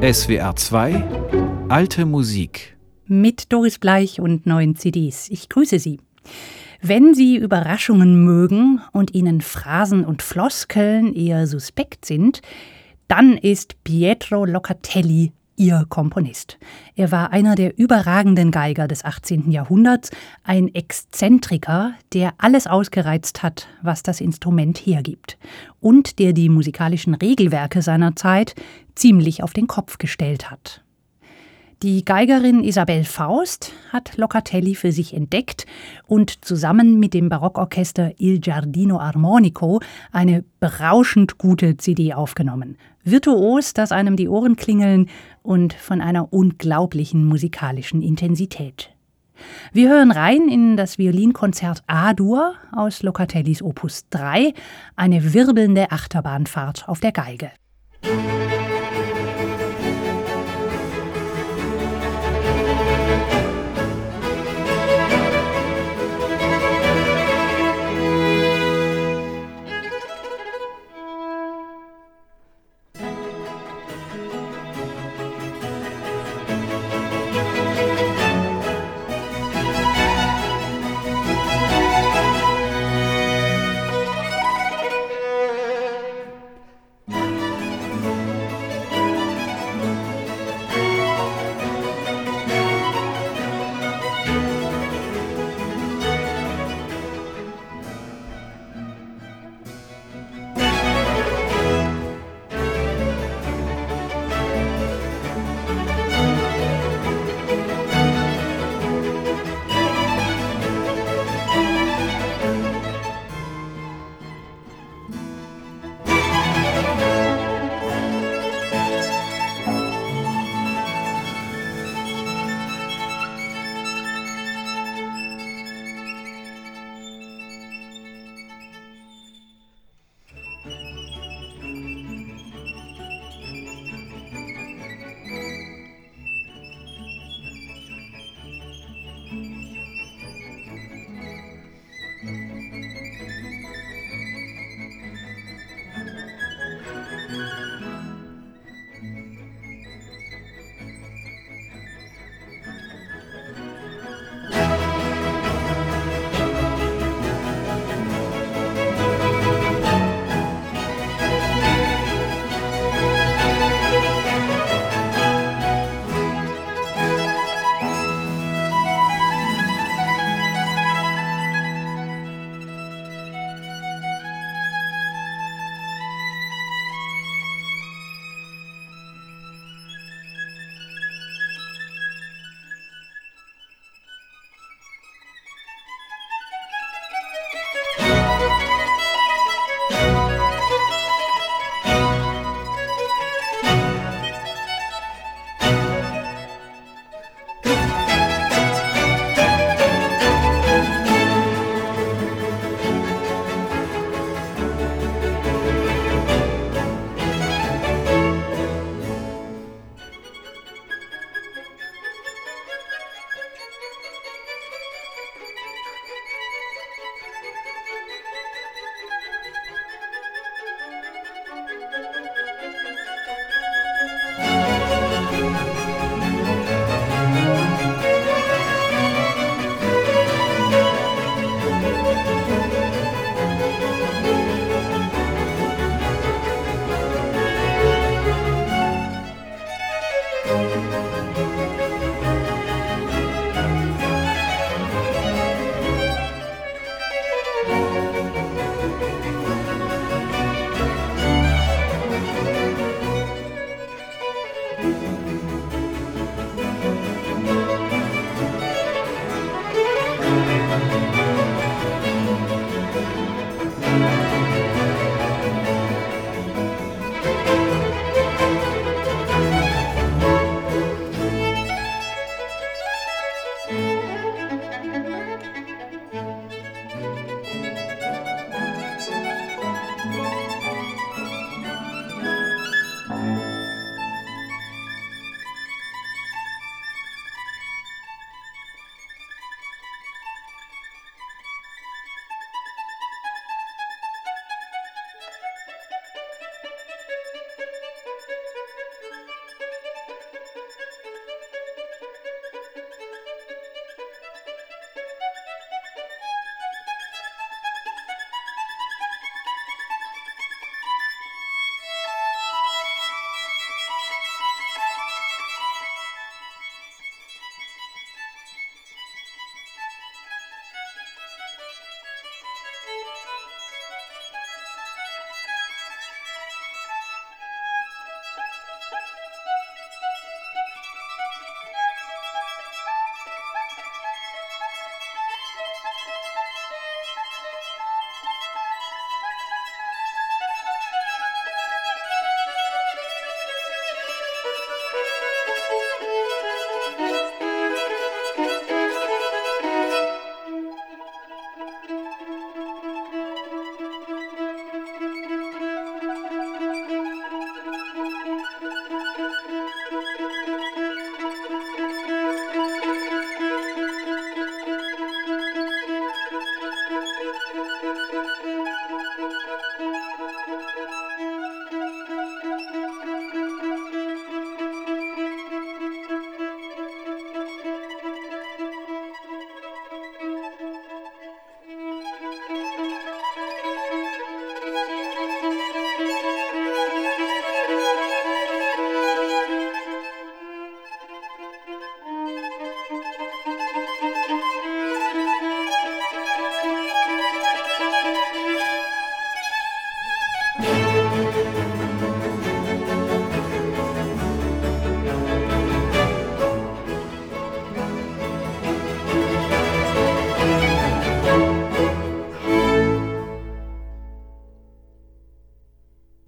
SWR 2 Alte Musik mit Doris Bleich und neuen CDs. Ich grüße Sie. Wenn Sie Überraschungen mögen und Ihnen Phrasen und Floskeln eher suspekt sind, dann ist Pietro Locatelli ihr Komponist. Er war einer der überragenden Geiger des 18. Jahrhunderts, ein Exzentriker, der alles ausgereizt hat, was das Instrument hergibt, und der die musikalischen Regelwerke seiner Zeit ziemlich auf den Kopf gestellt hat. Die Geigerin Isabel Faust hat Locatelli für sich entdeckt und zusammen mit dem Barockorchester Il Giardino Armonico eine berauschend gute CD aufgenommen. Virtuos, dass einem die Ohren klingeln und von einer unglaublichen musikalischen Intensität. Wir hören rein in das Violinkonzert A-Dur aus Locatellis Opus 3, eine wirbelnde Achterbahnfahrt auf der Geige.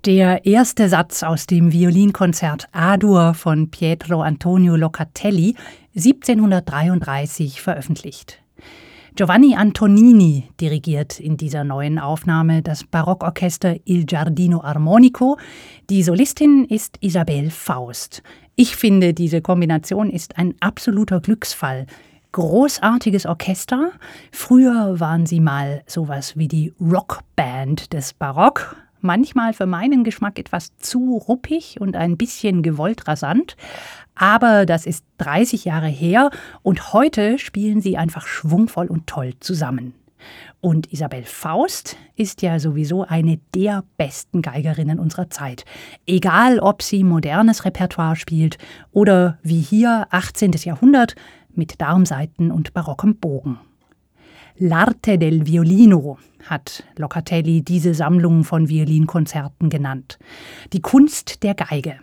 Der erste Satz aus dem Violinkonzert A-Dur von Pietro Antonio Locatelli, 1733 veröffentlicht. Giovanni Antonini dirigiert in dieser neuen Aufnahme das Barockorchester Il Giardino Armonico. Die Solistin ist Isabel Faust. Ich finde, diese Kombination ist ein absoluter Glücksfall. Großartiges Orchester. Früher waren sie mal sowas wie die Rockband des Barock, manchmal für meinen Geschmack etwas zu ruppig und ein bisschen gewollt rasant. Aber das ist 30 Jahre her und heute spielen sie einfach schwungvoll und toll zusammen. Und Isabel Faust ist ja sowieso eine der besten Geigerinnen unserer Zeit. Egal, ob sie modernes Repertoire spielt oder wie hier 18. Jahrhundert mit Darmsaiten und barockem Bogen. L'arte del violino hat Locatelli diese Sammlung von Violinkonzerten genannt. Die Kunst der Geige.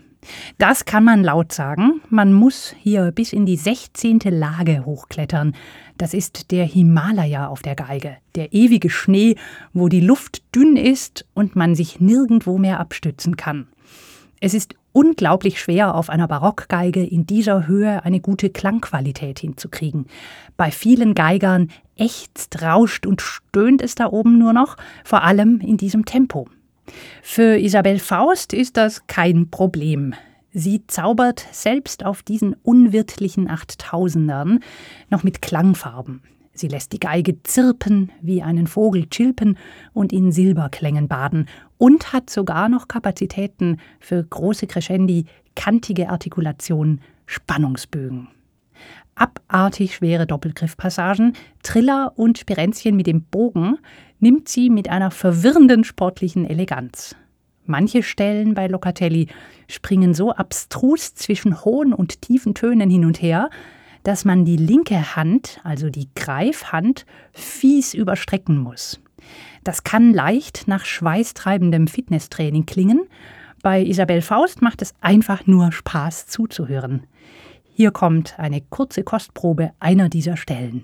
Das kann man laut sagen. Man muss hier bis in die 16. Lage hochklettern. Das ist der Himalaya auf der Geige, der ewige Schnee, wo die Luft dünn ist und man sich nirgendwo mehr abstützen kann. Es ist unglaublich schwer, auf einer Barockgeige in dieser Höhe eine gute Klangqualität hinzukriegen. Bei vielen Geigern ächzt, rauscht und stöhnt es da oben nur noch, vor allem in diesem Tempo. Für Isabel Faust ist das kein Problem. Sie zaubert selbst auf diesen unwirtlichen Achttausendern noch mit Klangfarben. Sie lässt die Geige zirpen, wie einen Vogel chilpen und in Silberklängen baden und hat sogar noch Kapazitäten für große Crescendi, kantige Artikulation, Spannungsbögen. Abartig schwere Doppelgriffpassagen, Triller und Spirenzchen mit dem Bogen nimmt sie mit einer verwirrenden sportlichen Eleganz. Manche Stellen bei Locatelli springen so abstrus zwischen hohen und tiefen Tönen hin und her, dass man die linke Hand, also die Greifhand, fies überstrecken muss. Das kann leicht nach schweißtreibendem Fitnesstraining klingen. Bei Isabel Faust macht es einfach nur Spaß zuzuhören. Hier kommt eine kurze Kostprobe einer dieser Stellen.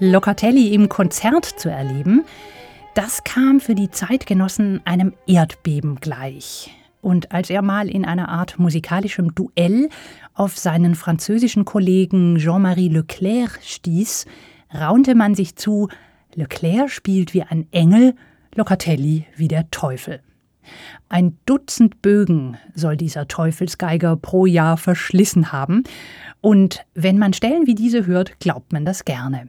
Locatelli im Konzert zu erleben, das kam für die Zeitgenossen einem Erdbeben gleich. Und als er mal in einer Art musikalischem Duell auf seinen französischen Kollegen Jean-Marie Leclerc stieß, raunte man sich zu, Leclerc spielt wie ein Engel, Locatelli wie der Teufel. Ein Dutzend Bögen soll dieser Teufelsgeiger pro Jahr verschlissen haben. Und wenn man Stellen wie diese hört, glaubt man das gerne.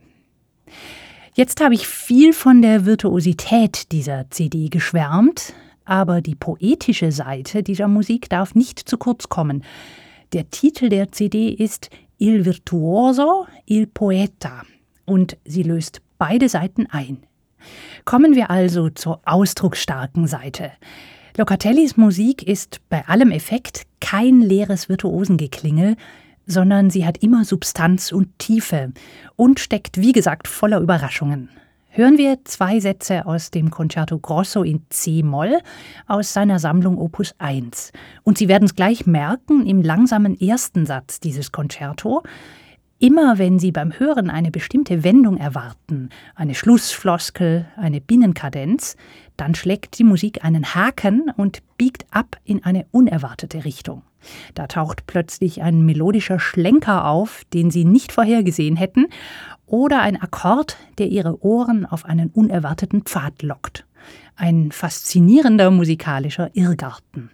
Jetzt habe ich viel von der Virtuosität dieser CD geschwärmt, aber die poetische Seite dieser Musik darf nicht zu kurz kommen. Der Titel der CD ist Il Virtuoso, il Poeta und sie löst beide Seiten ein. Kommen wir also zur ausdrucksstarken Seite. Locatellis Musik ist bei allem Effekt kein leeres Virtuosengeklingel, sondern sie hat immer Substanz und Tiefe und steckt, wie gesagt, voller Überraschungen. Hören wir zwei Sätze aus dem Concerto Grosso in C-Moll aus seiner Sammlung Opus 1. Und Sie werden es gleich merken im langsamen ersten Satz dieses Concerto. Immer wenn Sie beim Hören eine bestimmte Wendung erwarten, eine Schlussfloskel, eine Binnenkadenz, dann schlägt die Musik einen Haken und biegt ab in eine unerwartete Richtung. Da taucht plötzlich ein melodischer Schlenker auf, den Sie nicht vorhergesehen hätten, oder ein Akkord, der Ihre Ohren auf einen unerwarteten Pfad lockt. Ein faszinierender musikalischer Irrgarten.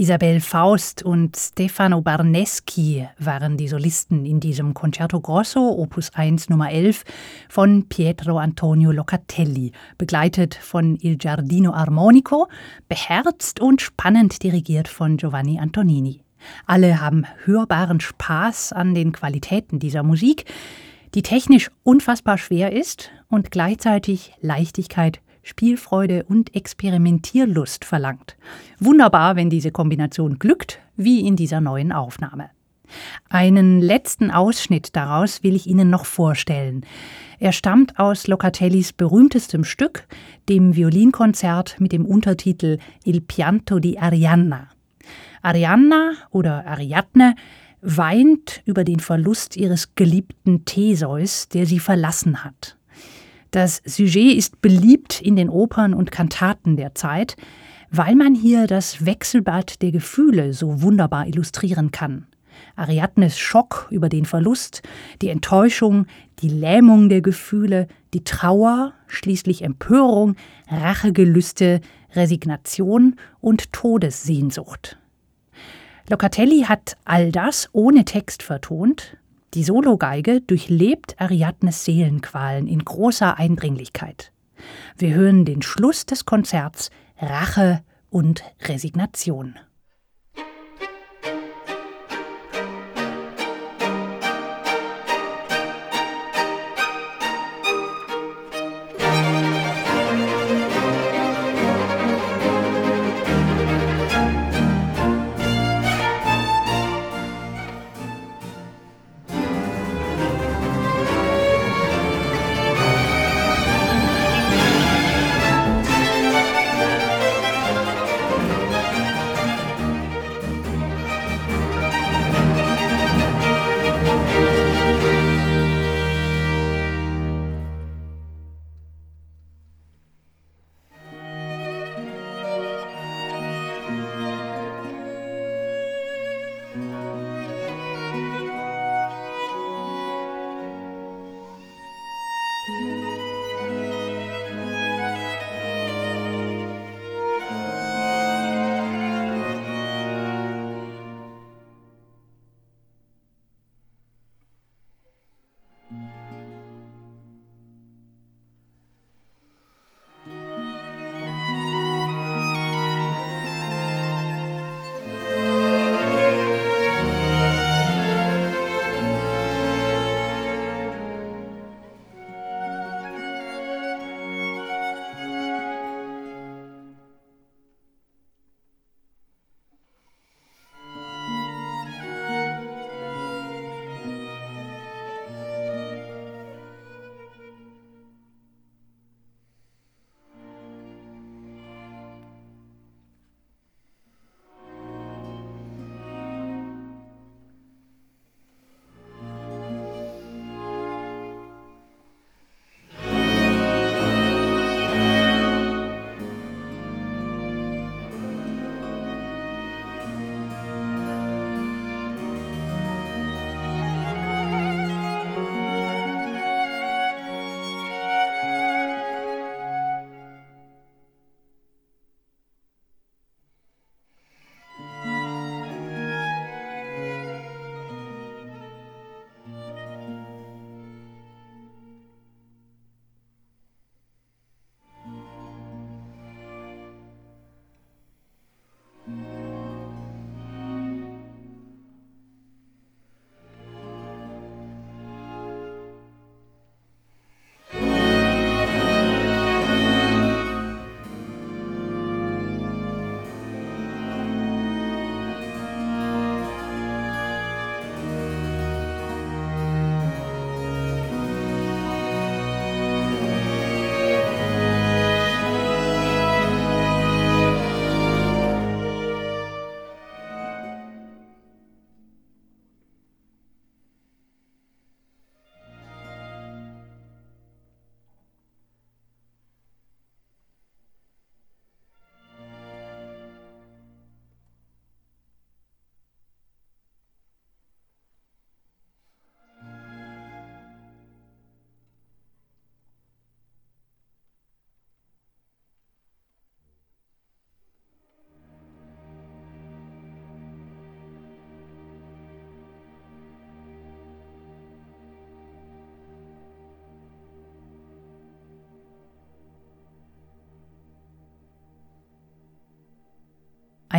Isabel Faust und Stefano Barneschi waren die Solisten in diesem Concerto Grosso, Opus 1 Nummer 11 von Pietro Antonio Locatelli, begleitet von Il Giardino Armonico, beherzt und spannend dirigiert von Giovanni Antonini. Alle haben hörbaren Spaß an den Qualitäten dieser Musik, die technisch unfassbar schwer ist und gleichzeitig Leichtigkeit Spielfreude und Experimentierlust verlangt. Wunderbar, wenn diese Kombination glückt, wie in dieser neuen Aufnahme. Einen letzten Ausschnitt daraus will ich Ihnen noch vorstellen. Er stammt aus Locatellis berühmtestem Stück, dem Violinkonzert mit dem Untertitel Il pianto di Arianna. Arianna oder Ariadne weint über den Verlust ihres geliebten Theseus, der sie verlassen hat. Das Sujet ist beliebt in den Opern und Kantaten der Zeit, weil man hier das Wechselbad der Gefühle so wunderbar illustrieren kann. Ariadnes Schock über den Verlust, die Enttäuschung, die Lähmung der Gefühle, die Trauer, schließlich Empörung, Rachegelüste, Resignation und Todessehnsucht. Locatelli hat all das ohne Text vertont, die Sologeige durchlebt Ariadnes Seelenqualen in großer Eindringlichkeit. Wir hören den Schluss des Konzerts Rache und Resignation.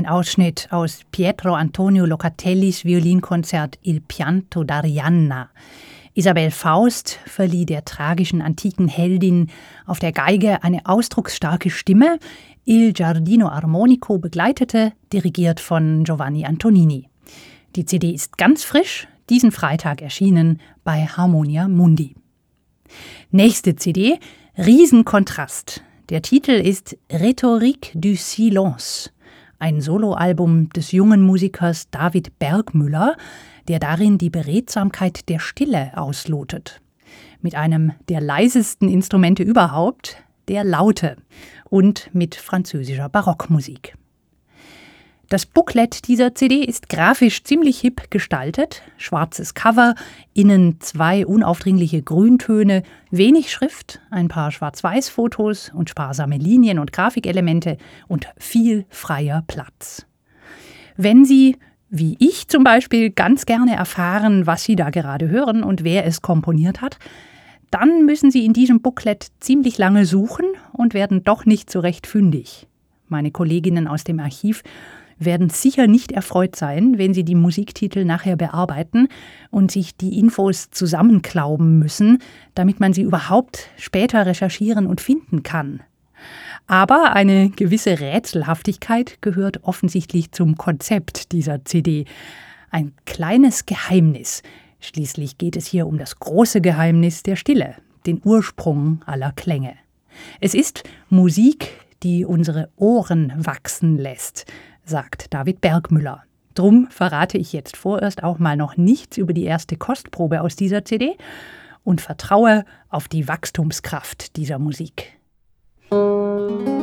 Ein Ausschnitt aus Pietro Antonio Locatellis Violinkonzert Il Pianto d'Arianna. Isabel Faust verlieh der tragischen antiken Heldin auf der Geige eine ausdrucksstarke Stimme. Il Giardino Armonico begleitete, dirigiert von Giovanni Antonini. Die CD ist ganz frisch, diesen Freitag erschienen bei Harmonia Mundi. Nächste CD, Riesenkontrast. Der Titel ist Rhétorique du Silence, ein Soloalbum des jungen Musikers David Bergmüller, der darin die Beredsamkeit der Stille auslotet. Mit einem der leisesten Instrumente überhaupt, der Laute, und mit französischer Barockmusik. Das Booklet dieser CD ist grafisch ziemlich hip gestaltet. Schwarzes Cover, innen zwei unaufdringliche Grüntöne, wenig Schrift, ein paar Schwarz-Weiß-Fotos und sparsame Linien und Grafikelemente und viel freier Platz. Wenn Sie, wie ich zum Beispiel, ganz gerne erfahren, was Sie da gerade hören und wer es komponiert hat, dann müssen Sie in diesem Booklet ziemlich lange suchen und werden doch nicht so recht fündig. Meine Kolleginnen aus dem Archiv werden sicher nicht erfreut sein, wenn sie die Musiktitel nachher bearbeiten und sich die Infos zusammenklauben müssen, damit man sie überhaupt später recherchieren und finden kann. Aber eine gewisse Rätselhaftigkeit gehört offensichtlich zum Konzept dieser CD. Ein kleines Geheimnis. Schließlich geht es hier um das große Geheimnis der Stille, den Ursprung aller Klänge. Es ist Musik, die unsere Ohren wachsen lässt, sagt David Bergmüller. Drum verrate ich jetzt vorerst auch mal noch nichts über die erste Kostprobe aus dieser CD und vertraue auf die Wachstumskraft dieser Musik. Musik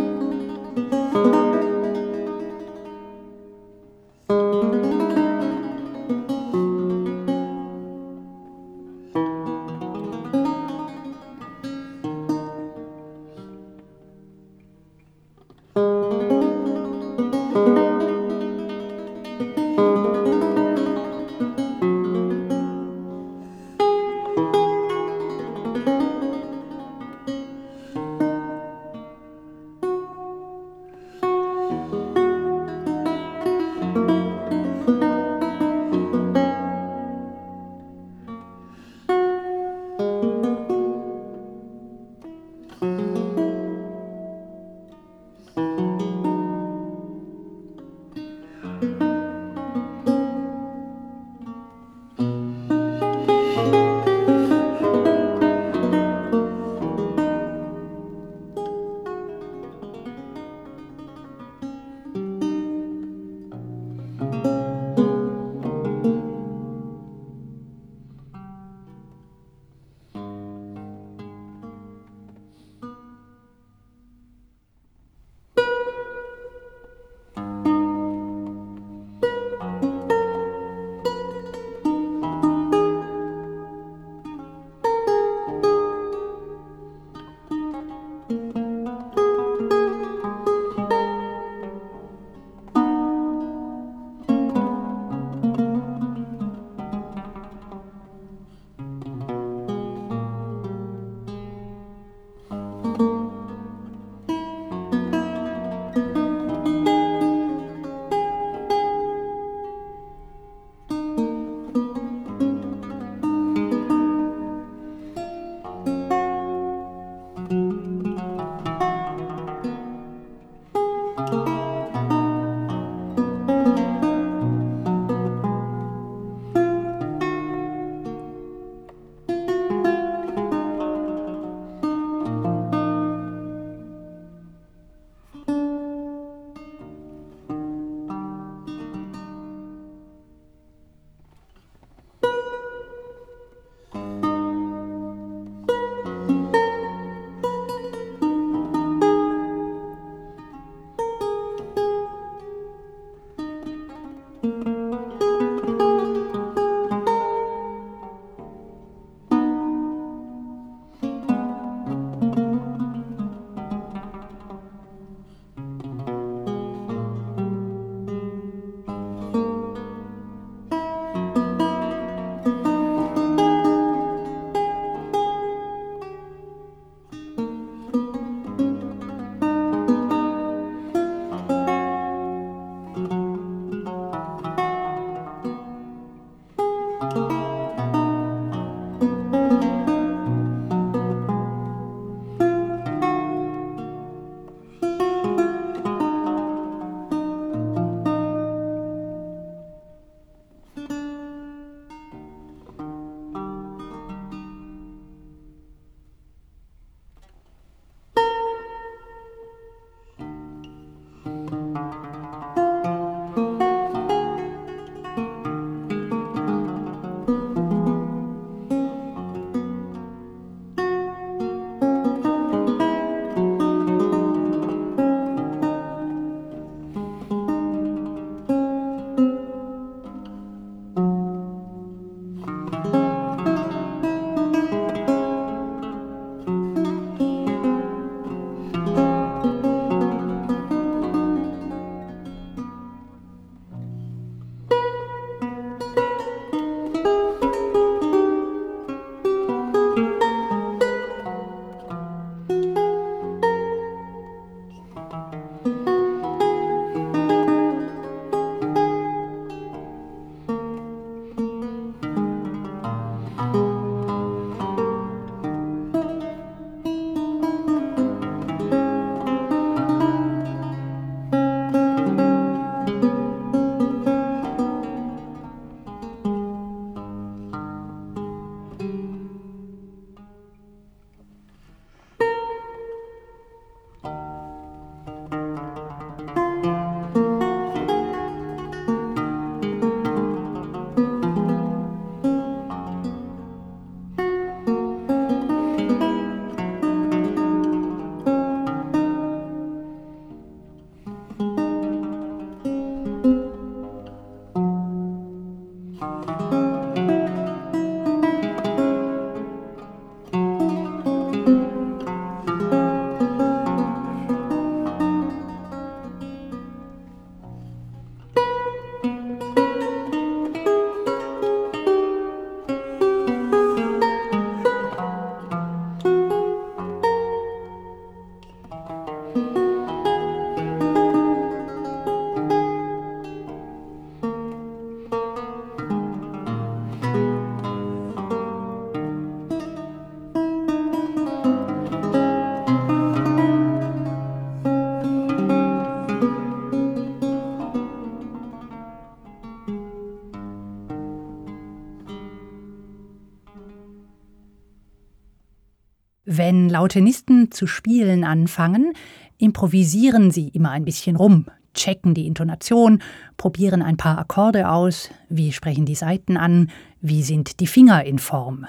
Wenn Lautenisten zu spielen anfangen, improvisieren sie immer ein bisschen rum, checken die Intonation, probieren ein paar Akkorde aus, wie sprechen die Saiten an, wie sind die Finger in Form.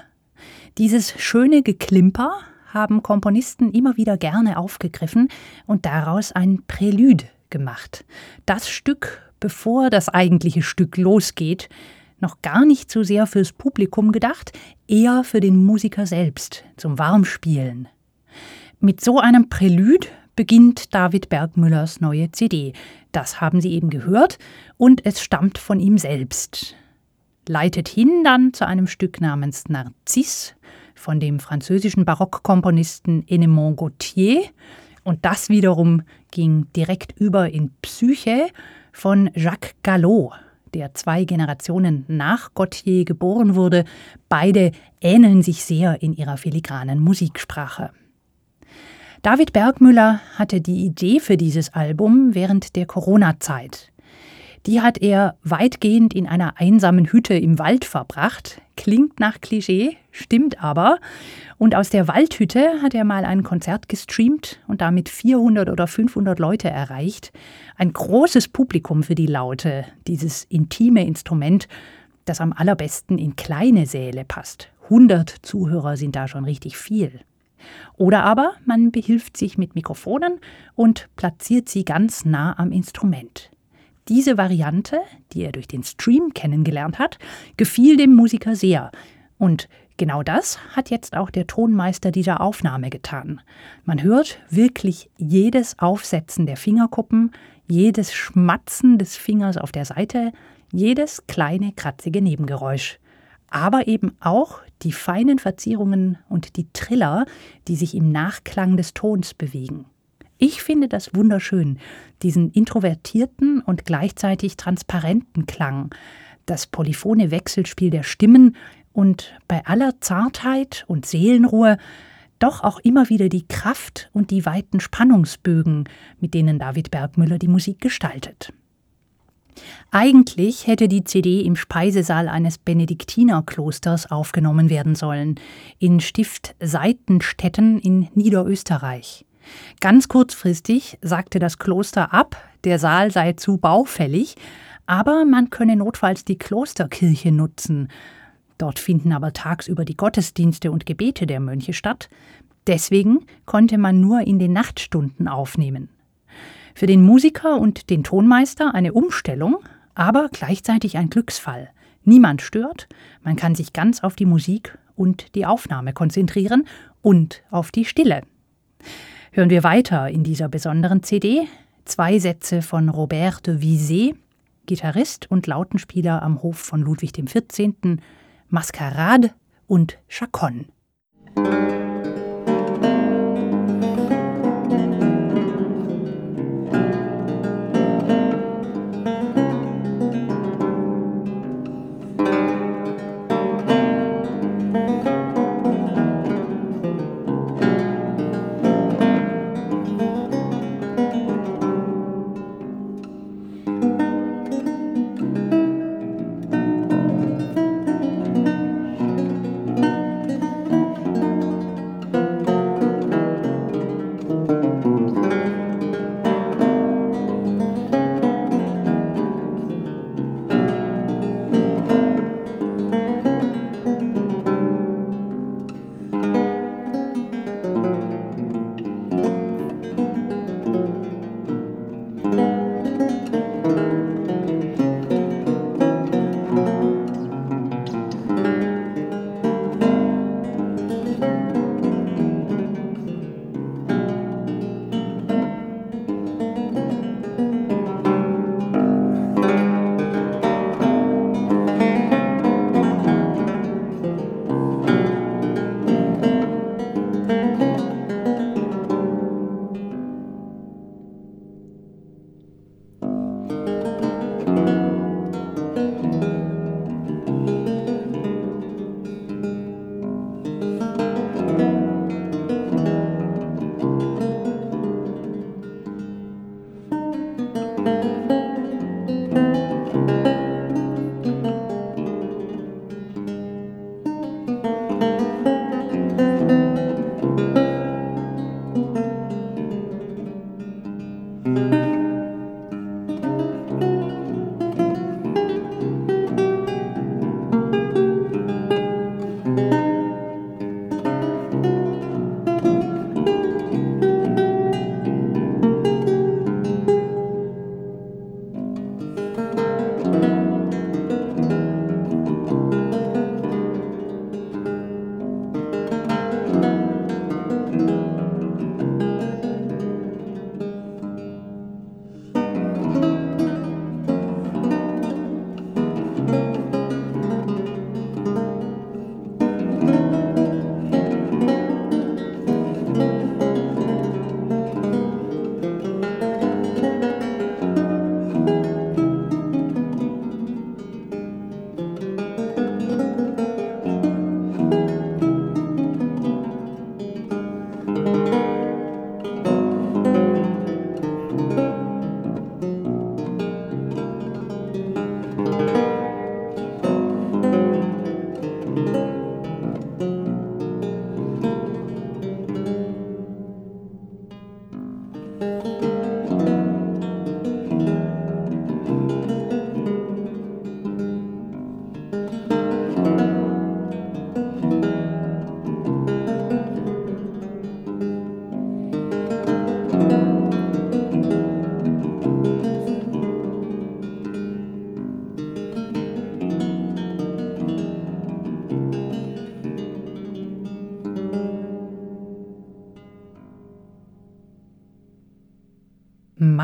Dieses schöne Geklimper haben Komponisten immer wieder gerne aufgegriffen und daraus ein Prälude gemacht. Das Stück, bevor das eigentliche Stück losgeht, noch gar nicht so sehr fürs Publikum gedacht, eher für den Musiker selbst, zum Warmspielen. Mit so einem Prälude beginnt David Bergmüllers neue CD. Das haben Sie eben gehört und es stammt von ihm selbst. Leitet hin dann zu einem Stück namens Narcisse von dem französischen Barockkomponisten Enemond Gautier und das wiederum ging direkt über in Psyche von Jacques Gallo der zwei Generationen nach Gautier geboren wurde, beide ähneln sich sehr in ihrer filigranen Musiksprache. David Bergmüller hatte die Idee für dieses Album während der Corona-Zeit. Die hat er weitgehend in einer einsamen Hütte im Wald verbracht. Klingt nach Klischee, stimmt aber. Und aus der Waldhütte hat er mal ein Konzert gestreamt und damit 400 oder 500 Leute erreicht. Ein großes Publikum für die Laute, dieses intime Instrument, das am allerbesten in kleine Säle passt. 100 Zuhörer sind da schon richtig viel. Oder aber man behilft sich mit Mikrofonen und platziert sie ganz nah am Instrument. Diese Variante, die er durch den Stream kennengelernt hat, gefiel dem Musiker sehr. Und genau das hat jetzt auch der Tonmeister dieser Aufnahme getan. Man hört wirklich jedes Aufsetzen der Fingerkuppen, jedes Schmatzen des Fingers auf der Seite, jedes kleine kratzige Nebengeräusch. Aber eben auch die feinen Verzierungen und die Triller, die sich im Nachklang des Tons bewegen. Ich finde das wunderschön, diesen introvertierten und gleichzeitig transparenten Klang, das polyphone Wechselspiel der Stimmen und bei aller Zartheit und Seelenruhe doch auch immer wieder die Kraft und die weiten Spannungsbögen, mit denen David Bergmüller die Musik gestaltet. Eigentlich hätte die CD im Speisesaal eines Benediktinerklosters aufgenommen werden sollen, in Stift Seitenstetten in Niederösterreich. Ganz kurzfristig sagte das Kloster ab, der Saal sei zu baufällig, aber man könne notfalls die Klosterkirche nutzen. Dort finden aber tagsüber die Gottesdienste und Gebete der Mönche statt. Deswegen konnte man nur in den Nachtstunden aufnehmen. Für den Musiker und den Tonmeister eine Umstellung, aber gleichzeitig ein Glücksfall. Niemand stört, man kann sich ganz auf die Musik und die Aufnahme konzentrieren und auf die Stille hören wir weiter in dieser besonderen CD zwei Sätze von Robert de Visé, Gitarrist und Lautenspieler am Hof von Ludwig XIV., Maskerade und Chaconne.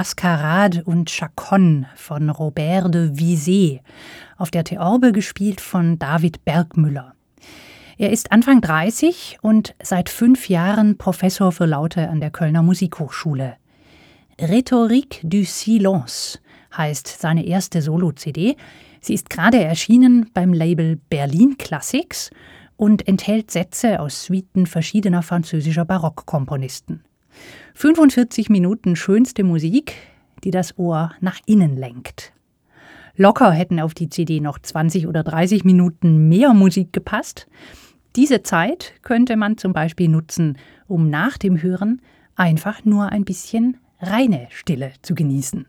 Mascarade und Chaconne von Robert de Visé, auf der Theorbe gespielt von David Bergmüller. Er ist Anfang 30 und seit fünf Jahren Professor für Laute an der Kölner Musikhochschule. Rhétorique du Silence heißt seine erste Solo-CD. Sie ist gerade erschienen beim Label Berlin Classics und enthält Sätze aus Suiten verschiedener französischer Barockkomponisten. 45 Minuten schönste Musik, die das Ohr nach innen lenkt. Locker hätten auf die CD noch 20 oder 30 Minuten mehr Musik gepasst. Diese Zeit könnte man zum Beispiel nutzen, um nach dem Hören einfach nur ein bisschen reine Stille zu genießen.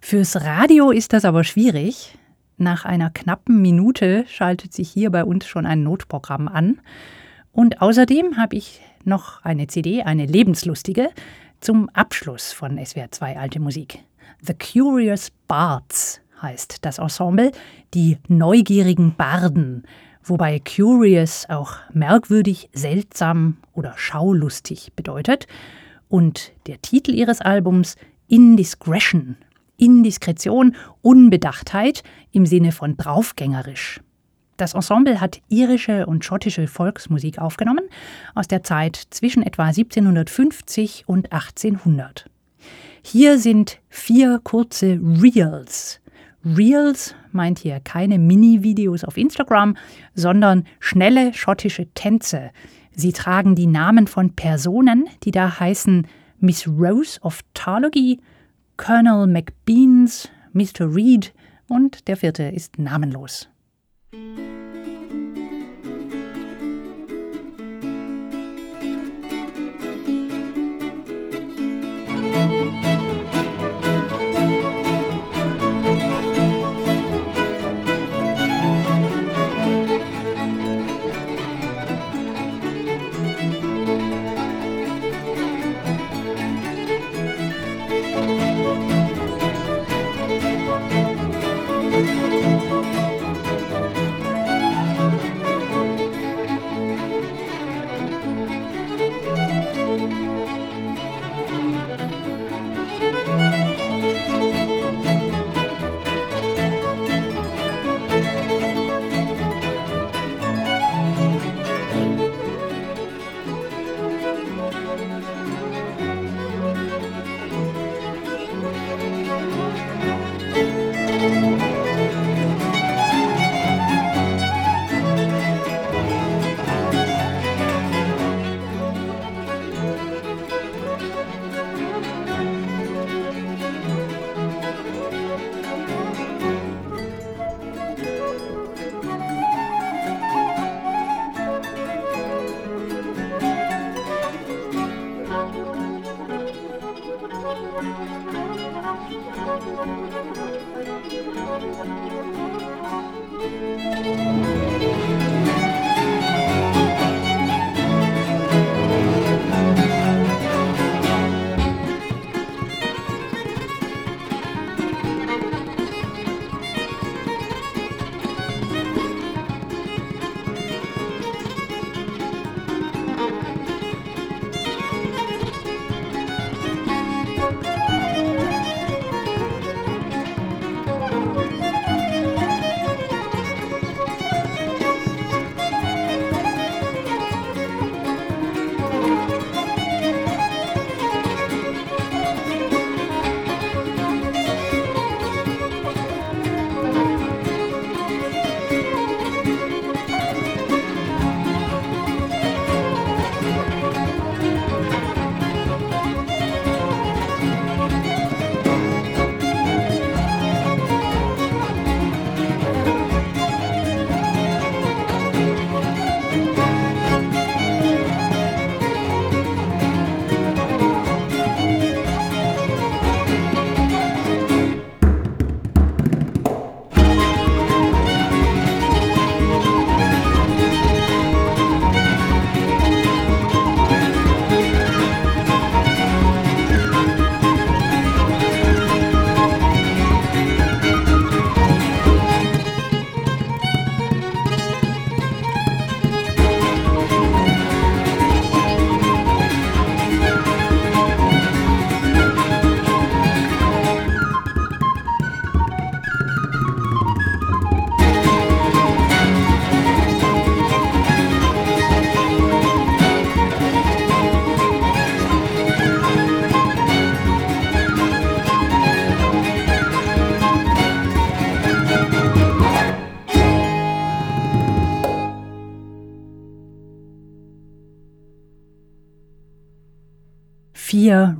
Fürs Radio ist das aber schwierig. Nach einer knappen Minute schaltet sich hier bei uns schon ein Notprogramm an. Und außerdem habe ich noch eine CD, eine lebenslustige, zum Abschluss von SWR 2 Alte Musik. The Curious Bards heißt das Ensemble, die neugierigen Barden, wobei curious auch merkwürdig, seltsam oder schaulustig bedeutet. Und der Titel ihres Albums Indiscretion, Indiskretion, Unbedachtheit im Sinne von draufgängerisch. Das Ensemble hat irische und schottische Volksmusik aufgenommen aus der Zeit zwischen etwa 1750 und 1800. Hier sind vier kurze Reels. Reels meint hier keine Mini-Videos auf Instagram, sondern schnelle schottische Tänze. Sie tragen die Namen von Personen, die da heißen Miss Rose of Tarlogy, Colonel McBeans, Mr. Reed und der vierte ist namenlos.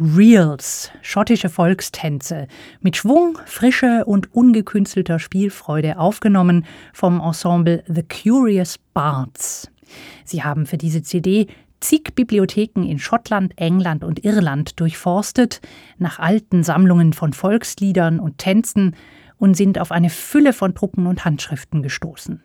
Reels, schottische Volkstänze, mit Schwung, Frische und ungekünstelter Spielfreude aufgenommen vom Ensemble The Curious Bards. Sie haben für diese CD zig Bibliotheken in Schottland, England und Irland durchforstet, nach alten Sammlungen von Volksliedern und Tänzen und sind auf eine Fülle von Drucken und Handschriften gestoßen.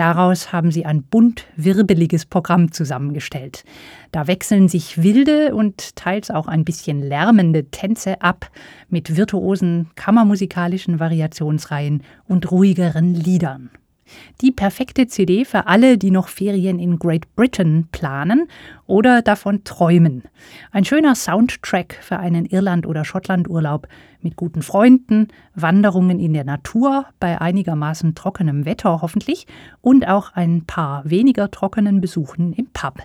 Daraus haben sie ein bunt wirbeliges Programm zusammengestellt. Da wechseln sich wilde und teils auch ein bisschen lärmende Tänze ab mit virtuosen kammermusikalischen Variationsreihen und ruhigeren Liedern. Die perfekte CD für alle, die noch Ferien in Great Britain planen oder davon träumen. Ein schöner Soundtrack für einen Irland- oder Schottlandurlaub mit guten Freunden, Wanderungen in der Natur bei einigermaßen trockenem Wetter hoffentlich und auch ein paar weniger trockenen Besuchen im Pub.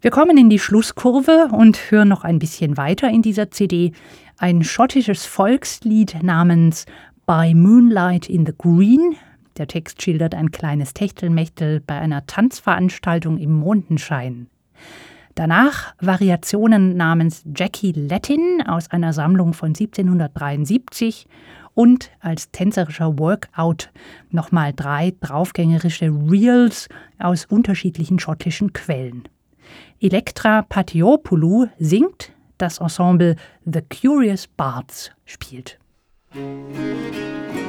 Wir kommen in die Schlusskurve und hören noch ein bisschen weiter in dieser CD ein schottisches Volkslied namens By Moonlight in the Green der Text schildert ein kleines Techtelmechtel bei einer Tanzveranstaltung im Mondenschein. Danach Variationen namens Jackie Latin aus einer Sammlung von 1773 und als tänzerischer Workout nochmal drei draufgängerische Reels aus unterschiedlichen schottischen Quellen. Elektra Patiopoulou singt, das Ensemble The Curious Bards spielt. I've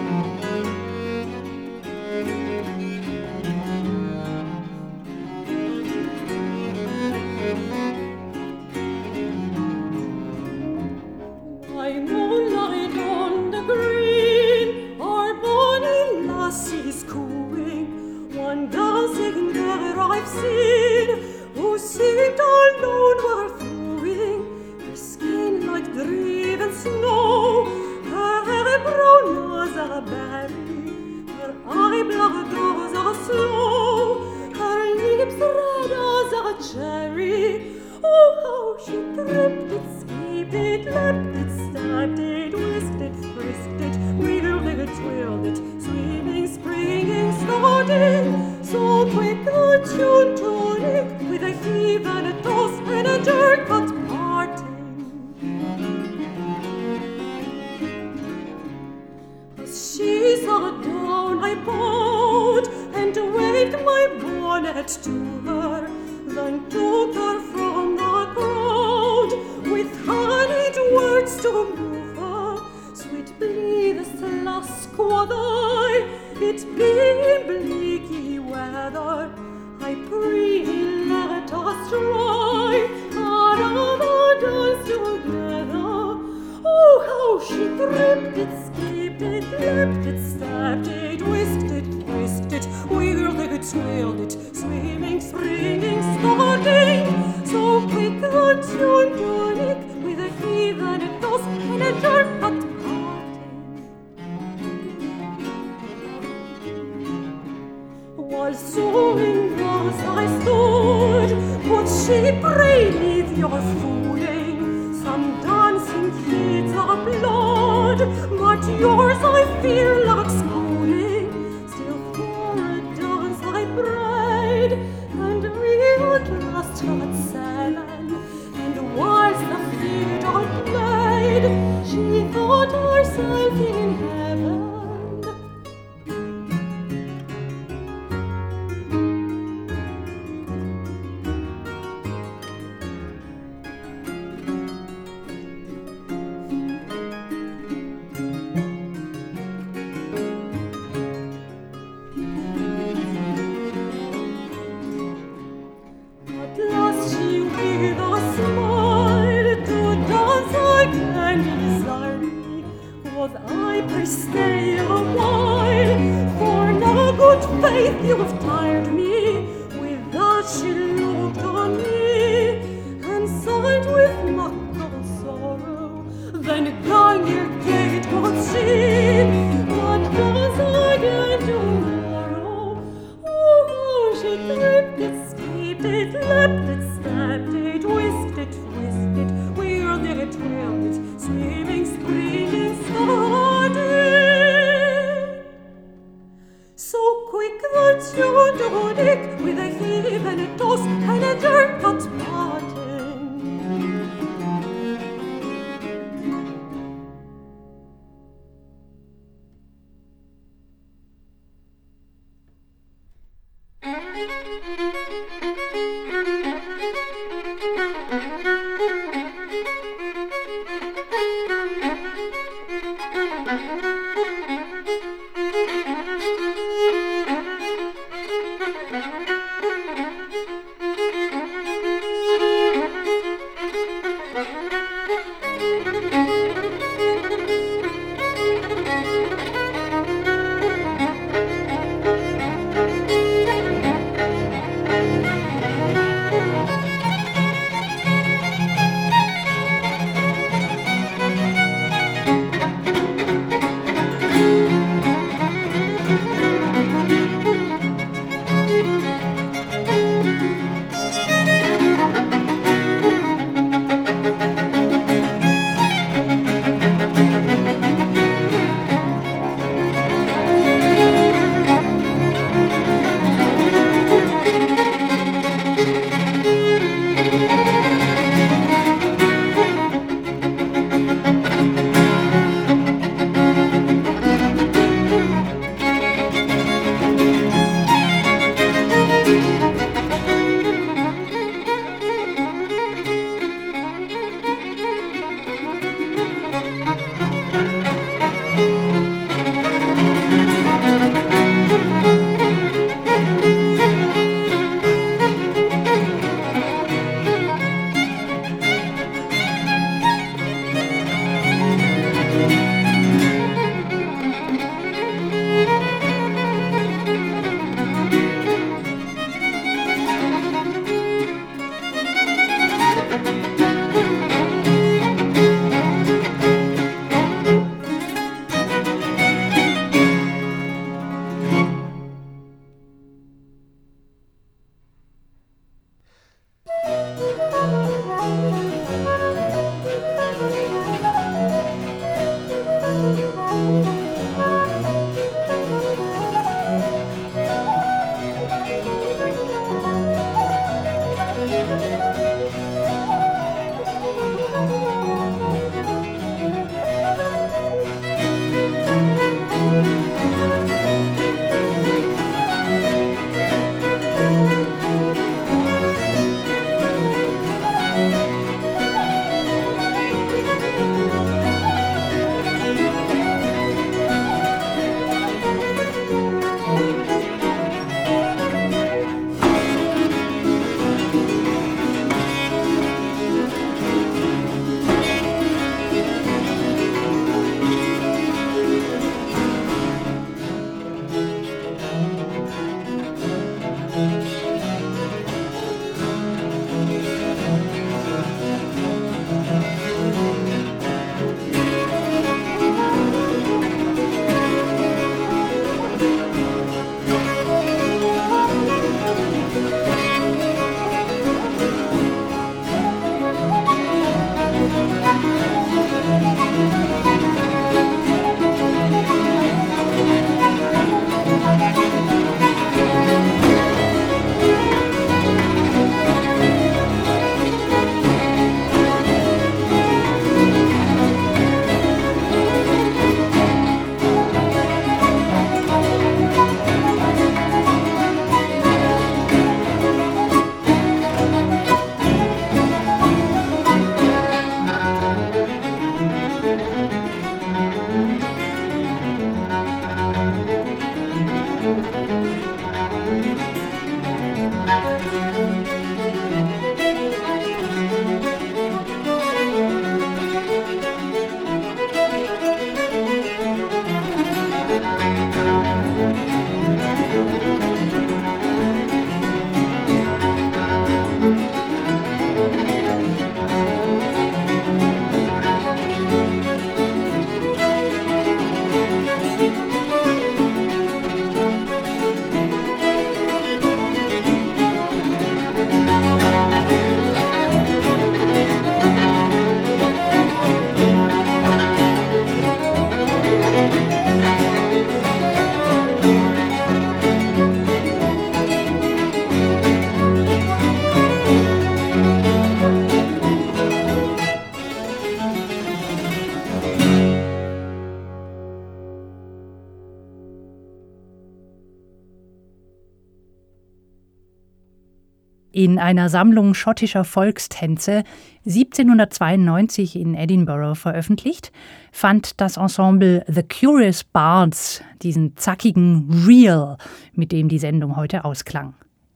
In einer Sammlung schottischer Volkstänze, 1792 in Edinburgh veröffentlicht, fand das Ensemble The Curious Bards diesen zackigen Real, mit dem die Sendung heute ausklang.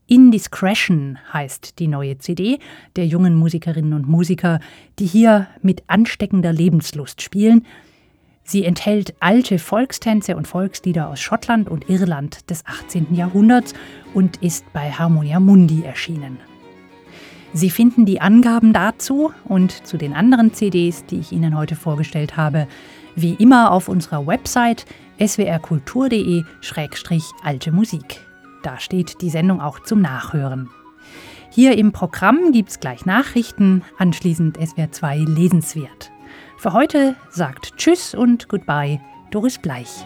Indiscretion heißt die neue CD der jungen Musikerinnen und Musiker, die hier mit ansteckender Lebenslust spielen – Sie enthält alte Volkstänze und Volkslieder aus Schottland und Irland des 18. Jahrhunderts und ist bei Harmonia Mundi erschienen. Sie finden die Angaben dazu und zu den anderen CDs, die ich Ihnen heute vorgestellt habe, wie immer auf unserer Website swrkultur.de-alte Musik. Da steht die Sendung auch zum Nachhören. Hier im Programm gibt es gleich Nachrichten, anschließend SWR 2 lesenswert. Für heute sagt Tschüss und Goodbye Doris Bleich.